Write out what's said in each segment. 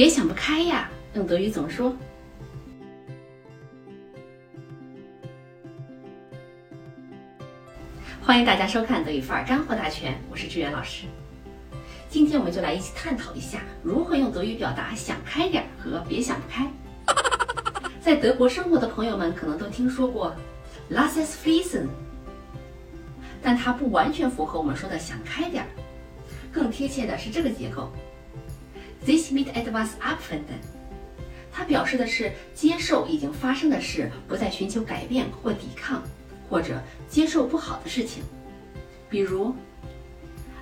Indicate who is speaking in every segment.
Speaker 1: 别想不开呀，用德语怎么说？欢迎大家收看德语范儿干货大全，我是志远老师。今天我们就来一起探讨一下如何用德语表达“想开点儿”和“别想不开”。在德国生活的朋友们可能都听说过 “Lass es fließen”，但它不完全符合我们说的“想开点儿”，更贴切的是这个结构：“This mit etwas abfinden”。它表示的是接受已经发生的事，不再寻求改变或抵抗。或者接受不好的事情，比如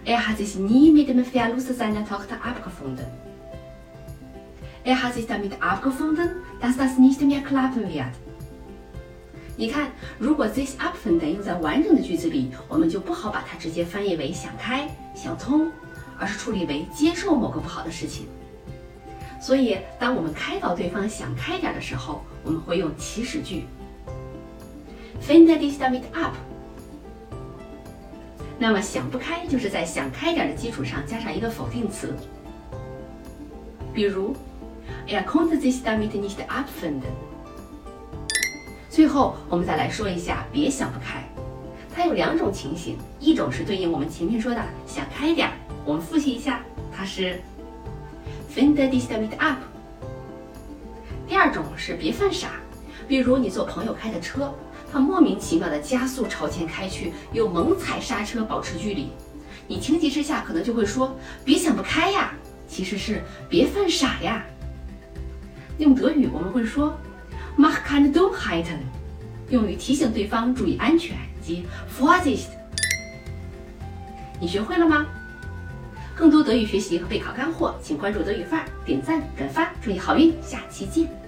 Speaker 1: ，Er hat sich nie mit dem Verlust seiner Tochter abgefunden. Er hat sich damit abgefunden, dass das nicht mehr klappen wird. 你看，如果 this abfinden 用在完整的句子里，我们就不好把它直接翻译为想开、想通，而是处理为接受某个不好的事情。所以，当我们开导对方想开点的时候，我们会用祈使句。Finde dich damit ab。那么想不开就是在想开点的基础上加上一个否定词，比如 Er konnte sich damit nicht abfinden。最后我们再来说一下别想不开，它有两种情形，一种是对应我们前面说的想开点，我们复习一下，它是 Finde dich damit ab。第二种是别犯傻，比如你坐朋友开的车。他莫名其妙的加速朝前开去，又猛踩刹车保持距离，你情急之下可能就会说：“别想不开呀！”其实是“别犯傻呀”。用德语我们会说 “mach keine Dummheiten”，用于提醒对方注意安全及 “Vorsicht”。你学会了吗？更多德语学习和备考干货，请关注德语范儿，点赞转发，祝你好运！下期见。